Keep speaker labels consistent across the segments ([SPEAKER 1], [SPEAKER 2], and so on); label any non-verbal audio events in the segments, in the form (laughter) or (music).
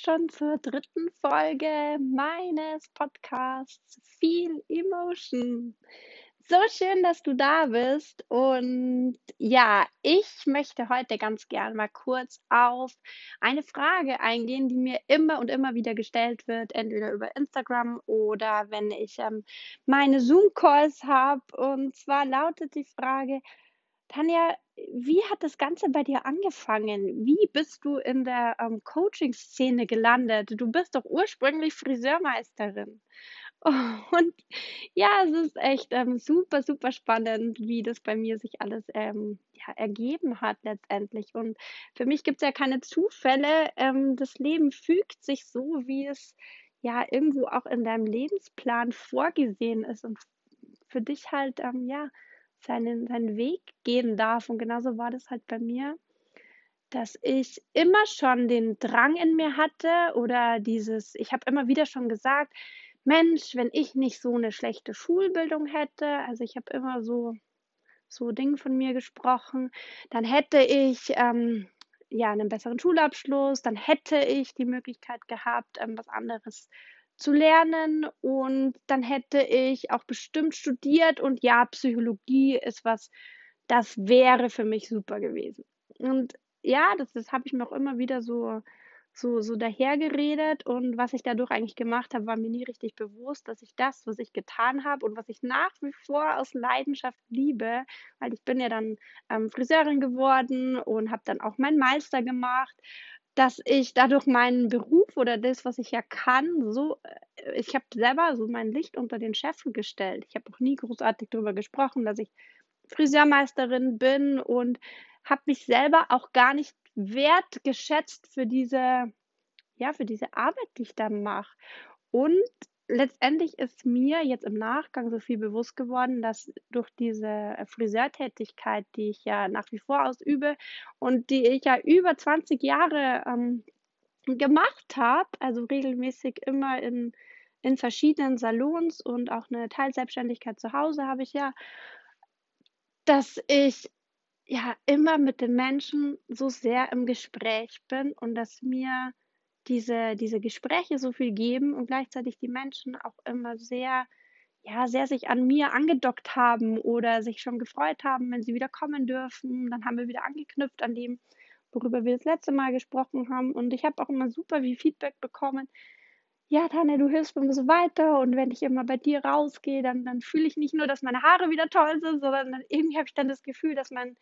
[SPEAKER 1] schon zur dritten Folge meines Podcasts Feel Emotion. So schön, dass du da bist. Und ja, ich möchte heute ganz gern mal kurz auf eine Frage eingehen, die mir immer und immer wieder gestellt wird, entweder über Instagram oder wenn ich ähm, meine Zoom-Calls habe. Und zwar lautet die Frage, Tanja, wie hat das Ganze bei dir angefangen? Wie bist du in der ähm, Coaching-Szene gelandet? Du bist doch ursprünglich Friseurmeisterin. (laughs) Und ja, es ist echt ähm, super, super spannend, wie das bei mir sich alles ähm, ja, ergeben hat letztendlich. Und für mich gibt es ja keine Zufälle. Ähm, das Leben fügt sich so, wie es ja irgendwo auch in deinem Lebensplan vorgesehen ist und für dich halt ähm, ja seinen, seinen Weg gehen darf. Und genauso war das halt bei mir, dass ich immer schon den Drang in mir hatte oder dieses, ich habe immer wieder schon gesagt, Mensch, wenn ich nicht so eine schlechte Schulbildung hätte, also ich habe immer so, so Dinge von mir gesprochen, dann hätte ich ähm, ja einen besseren Schulabschluss, dann hätte ich die Möglichkeit gehabt, ähm, was anderes zu lernen und dann hätte ich auch bestimmt studiert und ja, Psychologie ist was, das wäre für mich super gewesen. Und ja, das, das habe ich mir auch immer wieder so, so, so dahergeredet und was ich dadurch eigentlich gemacht habe, war mir nie richtig bewusst, dass ich das, was ich getan habe und was ich nach wie vor aus Leidenschaft liebe, weil ich bin ja dann ähm, Friseurin geworden und habe dann auch meinen Meister gemacht dass ich dadurch meinen Beruf oder das, was ich ja kann, so, äh, ich habe selber so mein Licht unter den Scheffel gestellt. Ich habe auch nie großartig darüber gesprochen, dass ich Friseurmeisterin bin und habe mich selber auch gar nicht wertgeschätzt für diese, ja, für diese Arbeit, die ich da mache. Und letztendlich ist mir jetzt im Nachgang so viel bewusst geworden, dass durch diese Friseurtätigkeit, die ich ja nach wie vor ausübe und die ich ja über 20 Jahre ähm, gemacht habe, also regelmäßig immer in, in verschiedenen Salons und auch eine Teilselbstständigkeit zu Hause habe ich ja, dass ich ja immer mit den Menschen so sehr im Gespräch bin und dass mir diese, diese Gespräche so viel geben und gleichzeitig die Menschen auch immer sehr, ja, sehr sich an mir angedockt haben oder sich schon gefreut haben, wenn sie wieder kommen dürfen. Dann haben wir wieder angeknüpft an dem, worüber wir das letzte Mal gesprochen haben. Und ich habe auch immer super wie Feedback bekommen. Ja, Tanja, du hilfst mir so weiter und wenn ich immer bei dir rausgehe, dann, dann fühle ich nicht nur, dass meine Haare wieder toll sind, sondern irgendwie habe ich dann das Gefühl, dass mein,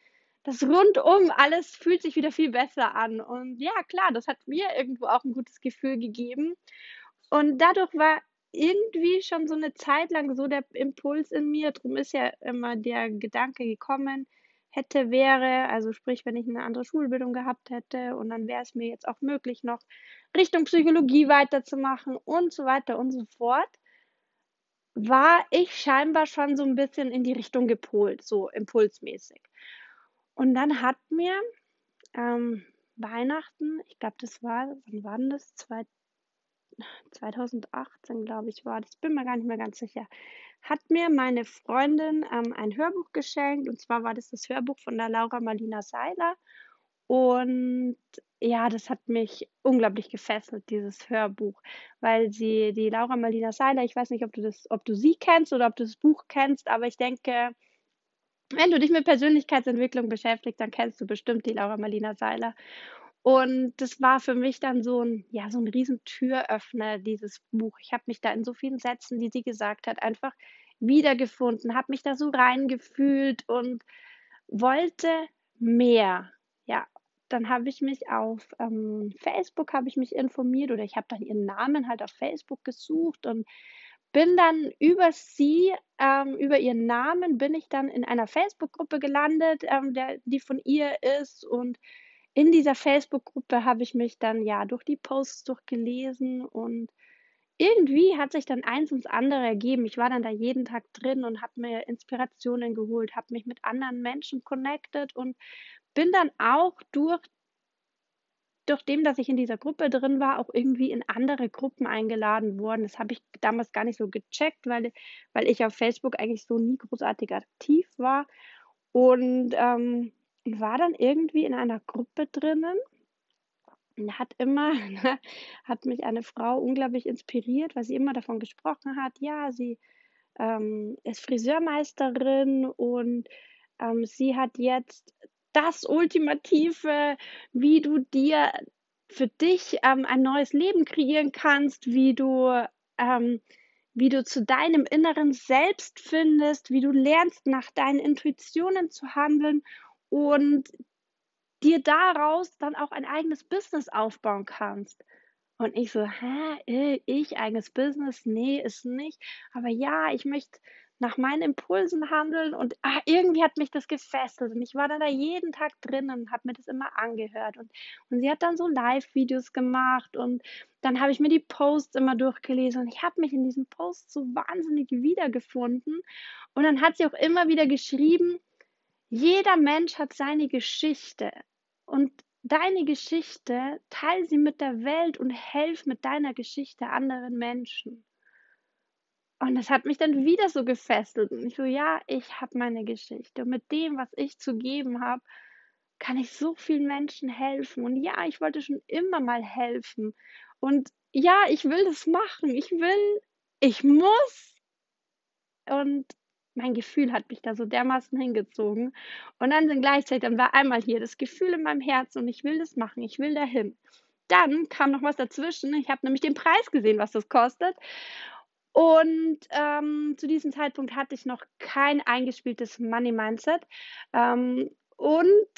[SPEAKER 1] das rundum alles fühlt sich wieder viel besser an. Und ja, klar, das hat mir irgendwo auch ein gutes Gefühl gegeben. Und dadurch war irgendwie schon so eine Zeit lang so der Impuls in mir, darum ist ja immer der Gedanke gekommen, hätte, wäre, also sprich, wenn ich eine andere Schulbildung gehabt hätte und dann wäre es mir jetzt auch möglich, noch Richtung Psychologie weiterzumachen und so weiter und so fort, war ich scheinbar schon so ein bisschen in die Richtung gepolt, so impulsmäßig. Und dann hat mir ähm, Weihnachten, ich glaube, das war, wann war das? Zwei, 2018, glaube ich, war das, bin mir gar nicht mehr ganz sicher, hat mir meine Freundin ähm, ein Hörbuch geschenkt. Und zwar war das das Hörbuch von der Laura Marlina Seiler. Und ja, das hat mich unglaublich gefesselt, dieses Hörbuch, weil sie, die Laura Marlina Seiler, ich weiß nicht, ob du das, ob du sie kennst oder ob du das Buch kennst, aber ich denke, wenn du dich mit Persönlichkeitsentwicklung beschäftigst, dann kennst du bestimmt die Laura Marlina Seiler. Und das war für mich dann so ein, ja, so ein riesen Türöffner, dieses Buch. Ich habe mich da in so vielen Sätzen, die sie gesagt hat, einfach wiedergefunden, habe mich da so reingefühlt und wollte mehr. Ja, dann habe ich mich auf ähm, Facebook habe ich mich informiert oder ich habe dann ihren Namen halt auf Facebook gesucht und bin dann über sie, ähm, über ihren Namen, bin ich dann in einer Facebook-Gruppe gelandet, ähm, der, die von ihr ist. Und in dieser Facebook-Gruppe habe ich mich dann ja durch die Posts durchgelesen und irgendwie hat sich dann eins ins andere ergeben. Ich war dann da jeden Tag drin und habe mir Inspirationen geholt, habe mich mit anderen Menschen connected und bin dann auch durch durch dem, dass ich in dieser Gruppe drin war, auch irgendwie in andere Gruppen eingeladen worden. Das habe ich damals gar nicht so gecheckt, weil, weil ich auf Facebook eigentlich so nie großartig aktiv war. Und ähm, war dann irgendwie in einer Gruppe drinnen. hat immer (laughs) hat mich eine Frau unglaublich inspiriert, weil sie immer davon gesprochen hat, ja, sie, ähm, ist Friseurmeisterin und, ähm, sie hat jetzt das Ultimative, wie du dir für dich, ähm, ein neues Leben kreieren kannst, wie du, ähm wie du zu deinem inneren Selbst findest, wie du lernst, nach deinen Intuitionen zu handeln und dir daraus dann auch ein eigenes Business aufbauen kannst. Und ich so: „Hä, äh, ich eigenes Business? Ne, ist nicht. Aber ja, ich möchte nach meinen Impulsen handeln“ und, ah, irgendwie hat mich das gefesselt und ich war dann da jeden Tag drin und habe mir das immer angehört und und sie hat dann so Live-Videos gemacht und dann habe ich mir die Posts immer durchgelesen und ich habe mich in diesen Posts so wahnsinnig wiedergefunden und dann hat sie auch immer wieder geschrieben: „Jeder Mensch hat seine Geschichte und deine Geschichte, teile sie mit der Welt und helf mit deiner Geschichte anderen Menschen.“ Und das hat mich dann wieder so gefesselt und ich so: „Ja, ich habe meine Geschichte und mit dem, was ich zu geben habe, kann ich so vielen Menschen helfen und ja, ich wollte schon immer mal helfen und ja, ich will das machen. Ich will ich muss.“ Und mein Gefühl hat mich da so dermaßen hingezogen. Und dann sind gleichzeitig dann war einmal hier das Gefühl in meinem Herzen und ich will das machen, ich will dahin. Dann kam noch was dazwischen. Ich habe nämlich den Preis gesehen, was das kostet. Und, ähm, zu diesem Zeitpunkt hatte ich noch kein eingespieltes Money Mindset. Ähm, und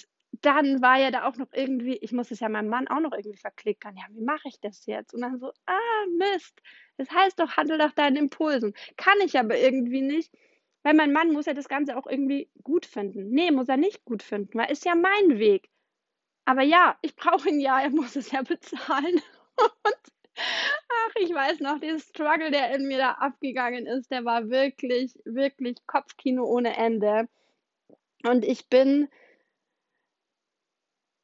[SPEAKER 1] dann war ja da auch noch irgendwie ich muss es ja meinem Mann auch noch irgendwie verklickern. Ja, wie mache ich das jetzt? Und dann so: „Ah, Mist. Das heißt doch, handle nach deinen Impulsen.“ Kann ich aber irgendwie nicht, weil mein Mann muss ja das Ganze auch irgendwie gut finden. Ne, muss er nicht gut finden, weil ist ja mein Weg. Aber ja, ich brauche ihn ja, er muss es ja bezahlen. (laughs) Und ach, ich weiß noch, der Struggle, der in mir da abgegangen ist, der war wirklich, wirklich Kopfkino ohne Ende. Und ich bin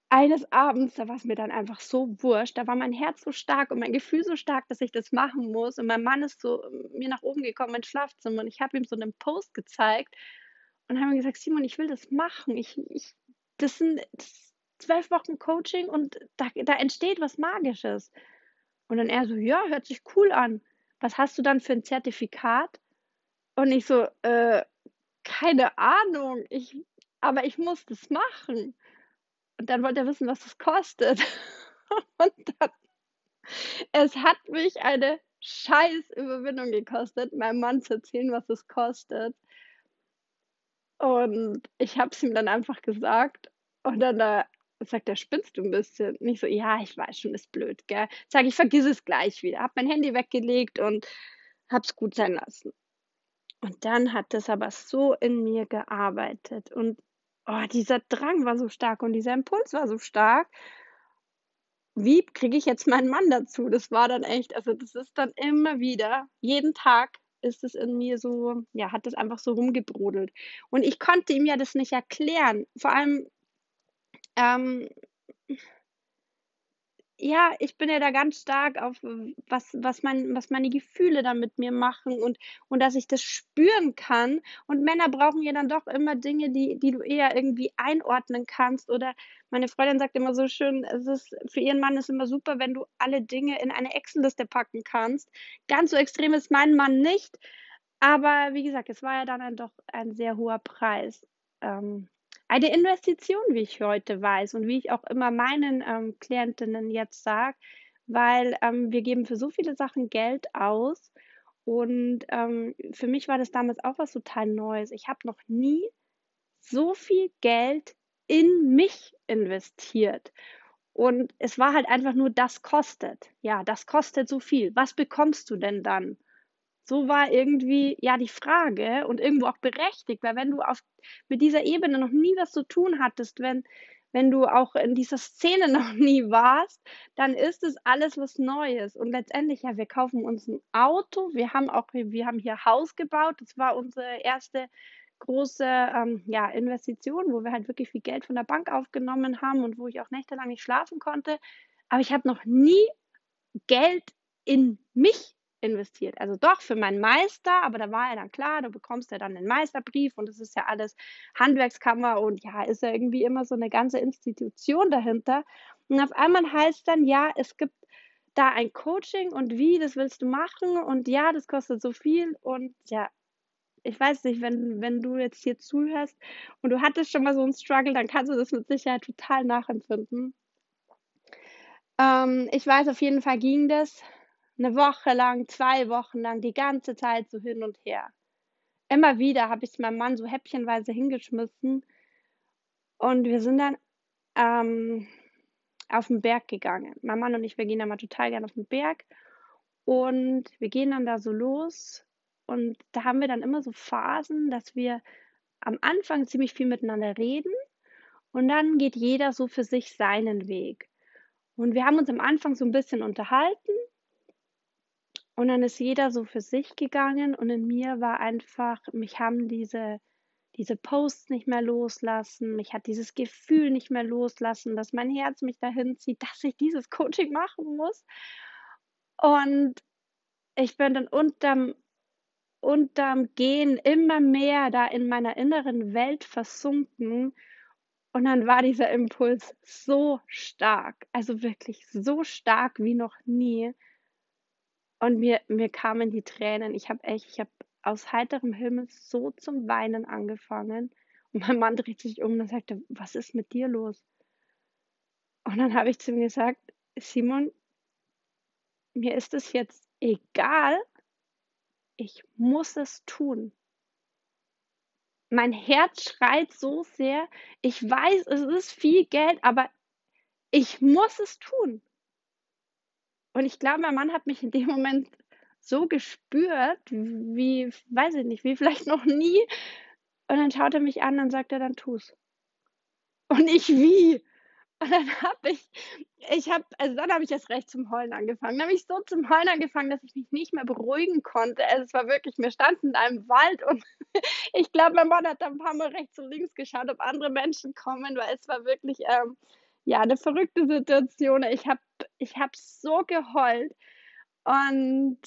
[SPEAKER 1] eines Abends, da war's mir dann einfach so wurscht, da war mein Herz so stark und mein Gefühl so stark, dass ich das machen muss und mein Mann ist so ähm, mir nach oben gekommen ins Schlafzimmer und ich habe ihm so 'nen Post gezeigt und habe ihm gesagt: „Simon, ich will das machen. Ich ich das sind 12 Wochen Coaching und da da entsteht was Magisches.“ Und dann er so: „Ja, hört sich cool an. Was hast du dann für 'n Zertifikat?“ Und ich so: „Äh, keine Ahnung. Ich aber ich muss das machen.“ Und dann wollte er wissen, was das kostet. (laughs) Und dann es hat mich eine Scheiß-Überwindung gekostet, meinem Mann zu erzählen, was es kostet. Und ich habe es ihm dann einfach gesagt und dann, äh, sagt er: „Spinnst du 'n bisschen?“ Und ich so: „Ja, ich weiß schon, ist blöd, gell?“ Sage ich: „Vergiss es gleich wieder.“ Habe mein Handy weggelegt und habe es gut sein lassen. Und dann hat das aber so in mir gearbeitet und, oh, dieser Drang war so stark und dieser Impuls war so stark. Wie kriege ich jetzt meinen Mann dazu? Das war dann echt also, das ist dann immer wieder jeden Tag ist es in mir so ja, hat das einfach so rumgebrodelt. Und ich konnte ihm ja das nicht erklären. Vor allem, ähm ja, ich bin ja da ganz stark auf was was mein was meine Gefühle dann mit mir machen und und dass ich das spüren kann. Und Männer brauchen ja dann doch immer Dinge, die die du eher irgendwie einordnen kannst oder meine Freundin sagt immer so schön, es ist für ihren Mann ist immer super, wenn du alle Dinge in eine Excel-Liste packen kannst. Ganz so extrem ist mein Mann nicht, aber wie gesagt, es war ja dann doch ein sehr hoher Preis. Ähm, eine Investition, wie ich heute weiß und wie ich auch immer meinen, ähm, Klientinnen jetzt sage, weil, ähm, wir geben für so viele Sachen Geld aus und, ähm, für mich war das damals auch was total Neues. Ich habe noch nie so viel Geld in mich investiert. Und es war halt einfach nur: „Das kostet.“ Ja, das kostet so viel. Was bekommst du denn dann? So war irgendwie, ja, die Frage und irgendwo auch berechtigt, weil wenn du auf mit dieser Ebene noch nie was zu tun hattest, wenn wenn du auch in dieser Szene (laughs) noch nie warst, dann ist es alles was Neues. Und letztendlich, ja, wir kaufen uns 'n Auto. Wir haben auch wir haben hier Haus gebaut. Das war unsere erste große, ähm, ja, Investition, wo wir halt wirklich viel Geld von der Bank aufgenommen haben und wo ich auch nächtelang nicht schlafen konnte. Aber ich habe noch nie Geld in mich investiert. Also doch für meinen Meister, aber da war ja dann klar, du bekommst ja dann den Meisterbrief und das ist ja alles Handwerkskammer und ja, ist ja irgendwie immer so 'ne ganze Institution dahinter. Und auf einmal heißt dann, ja, es gibt da ein Coaching und wie, das willst du machen und ja, das kostet so viel und ja, ich weiß nicht, wenn, wenn du jetzt hier zuhörst und du hattest schon mal so einen Struggle, dann kannst du das mit Sicherheit total nachempfinden. Ähm, ich weiß, auf jeden Fall ging das eine Woche lang, zwei Wochen lang, die ganze Zeit so hin und her. Immer wieder habe ich meinem Mann so häppchenweise hingeschmissen und wir sind dann ähm, auf den Berg gegangen. Mein Mann und ich, wir gehen da mal total gerne auf den Berg und wir gehen dann da so los und da haben wir dann immer so Phasen, dass wir am Anfang ziemlich viel miteinander reden und dann geht jeder so für sich seinen Weg. Und wir haben uns am Anfang so ein bisschen unterhalten und dann ist jeder so für sich gegangen und in mir war einfach, mich haben diese, diese Posts nicht mehr loslassen, mich hat dieses Gefühl nicht mehr loslassen, dass mein Herz mich dahin zieht, dass ich dieses Coaching machen muss. Und ich bin dann unterm, unterm Gehen immer mehr da in meiner inneren Welt versunken. Und dann war dieser Impuls so stark, also wirklich so stark wie noch nie. Und mir, mir kamen die Tränen. Ich habe echt, ich habe aus heiterem Himmel so zum Weinen angefangen. Und mein Mann dreht sich um und sagte, was ist mit dir los? Und dann habe ich zu ihm gesagt, Simon, mir ist es jetzt egal, ich muss es tun. Mein Herz schreit so sehr, ich weiß, es ist viel Geld, aber ich muss es tun. Und ich glaube, mein Mann hat mich in dem Moment so gespürt, wie, weiß ich nicht, wie vielleicht noch nie. Und dann schaut er mich an und sagt er, dann tu's. Und ich wie? Und dann habe ich, ich habe, also dann habe ich erst recht zum Heulen angefangen. Dann habe ich so zum Heulen angefangen, dass ich mich nicht mehr beruhigen konnte. Also es war wirklich, wir standen in einem Wald und (laughs) ich glaube, mein Mann hat da ein paar Mal rechts und links geschaut, ob andere Menschen kommen, weil es war wirklich, ähm, ja, eine verrückte Situation. Ich habe ich hab so geheult und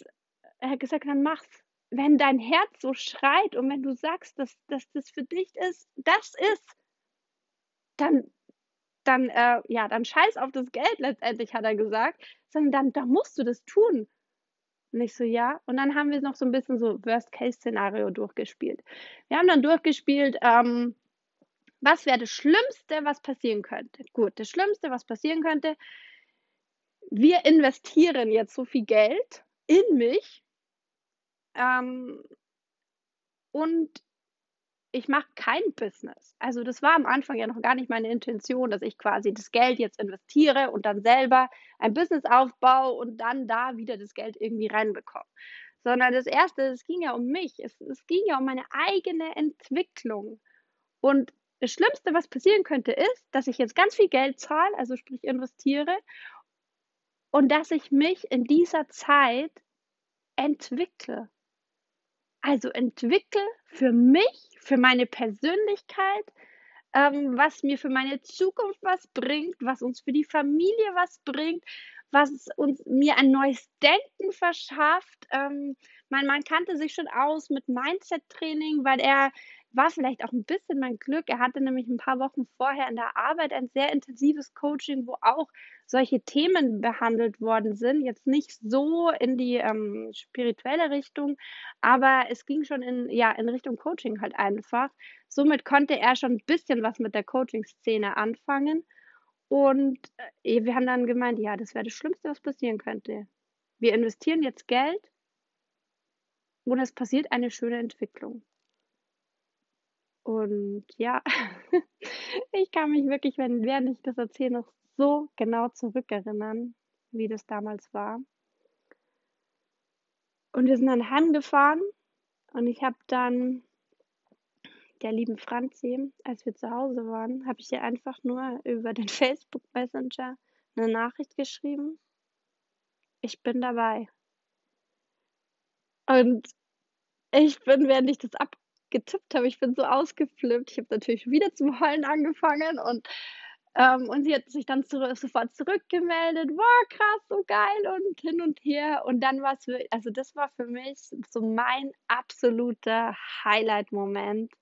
[SPEAKER 1] er hat gesagt, dann mach's. Wenn dein Herz so schreit und wenn du sagst, dass, dass das für dich ist, das ist, dann, dann, äh, ja, dann scheiß auf das Geld letztendlich, hat er gesagt, sondern dann, dann musst du das tun. Und ich so, ja. Und dann haben wir noch so ein bisschen so Worst-Case-Szenario durchgespielt. Wir haben dann durchgespielt, ähm, was wäre das Schlimmste, was passieren könnte? Gut, das Schlimmste, was passieren könnte, wir investieren jetzt so viel Geld in mich ähm, und ich mache kein Business. Also das war am Anfang ja noch gar nicht meine Intention, dass ich quasi das Geld jetzt investiere und dann selber ein Business aufbaue und dann da wieder das Geld irgendwie reinbekomme. Sondern das Erste, es ging ja um mich, es, es ging ja um meine eigene Entwicklung. Und das Schlimmste, was passieren könnte, ist, dass ich jetzt ganz viel Geld zahle, also sprich investiere, und dass ich mich in dieser Zeit entwickle. Also entwickle für mich, für meine Persönlichkeit, ähm, was mir für meine Zukunft was bringt, was uns für die Familie was bringt, was uns mir ein neues Denken verschafft. Ähm, mein Mann kannte sich schon aus mit Mindset-Training, weil er war vielleicht auch ein bisschen mein Glück. Er hatte nämlich ein paar Wochen vorher in der Arbeit ein sehr intensives Coaching, wo auch solche Themen behandelt worden sind. Jetzt nicht so in die ähm, spirituelle Richtung, aber es ging schon in, ja, in Richtung Coaching halt einfach. Somit konnte er schon ein bisschen was mit der Coaching-Szene anfangen. Und äh, wir haben dann gemeint, ja, das wäre das Schlimmste, was passieren könnte. Wir investieren jetzt Geld und es passiert eine schöne Entwicklung. Und ja, (laughs) ich kann mich wirklich, wenn, während ich das erzähle, noch so genau zurückerinnern, wie das damals war. Und wir sind dann heimgefahren und ich habe dann der lieben Franzi, als wir zu Hause waren, habe ich ihr einfach nur über den (laughs) Facebook Messenger eine Nachricht geschrieben. Ich bin dabei. Und ich bin, während ich das ab getippt habe. Ich bin so ausgeflippt. Ich habe natürlich wieder zum Heulen angefangen und, ähm, und sie hat sich dann zurück, sofort zurückgemeldet. Wow, krass, so geil und hin und her. Und dann war es, also das war für mich so mein absoluter Highlight-Moment.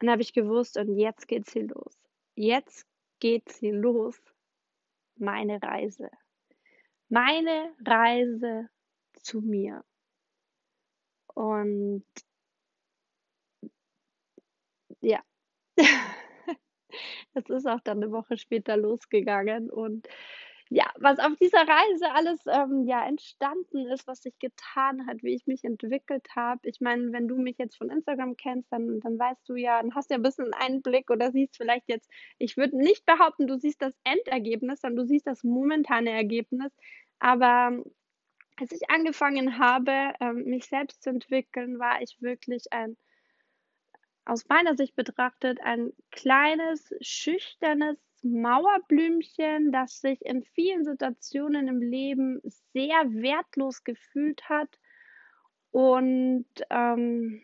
[SPEAKER 1] Dann habe ich gewusst, und jetzt geht's hier los. Jetzt geht's hier los. meine Reise. Meine Reise zu mir. Und ja, (laughs) es ist auch dann 'ne Woche später losgegangen und ja, was auf dieser Reise alles, ähm, ja, entstanden ist, was sich getan hat, wie ich mich entwickelt habe. Ich meine, wenn du mich jetzt von Instagram kennst, dann dann weißt du ja dann hast ja 'n bisschen Einblick oder siehst vielleicht jetzt ich würde nicht behaupten, du siehst das Endergebnis, sondern du siehst das momentane Ergebnis. Aber als ich angefangen habe, ähm, mich selbst zu entwickeln, war ich wirklich ein aus meiner Sicht betrachtet ein kleines, schüchternes Mauerblümchen, das sich in vielen Situationen im Leben sehr wertlos gefühlt hat und, ähm,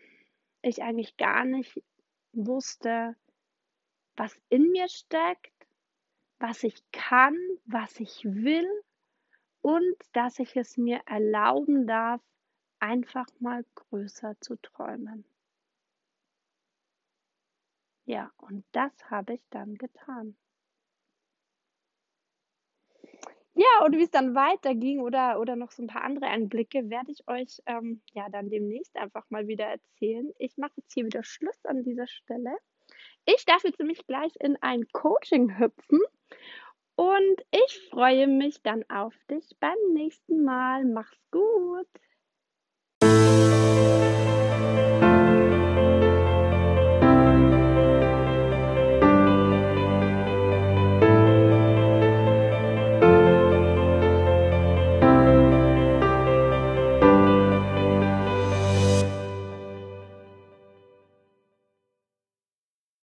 [SPEAKER 1] ich eigentlich gar nicht wusste, was in mir steckt, was ich kann, was ich will und dass ich es mir erlauben darf, einfach mal größer zu träumen. Ja, und das habe ich dann getan. Ja, und wie es dann weiterging oder oder noch so 'n paar andere Einblicke, werde ich euch, ähm, ja, dann demnächst einfach mal wieder erzählen. Ich mache jetzt hier wieder Schluss an dieser Stelle. Ich darf jetzt nämlich gleich in ein Coaching hüpfen und ich freue mich dann auf dich beim nächsten Mal. Mach's gut.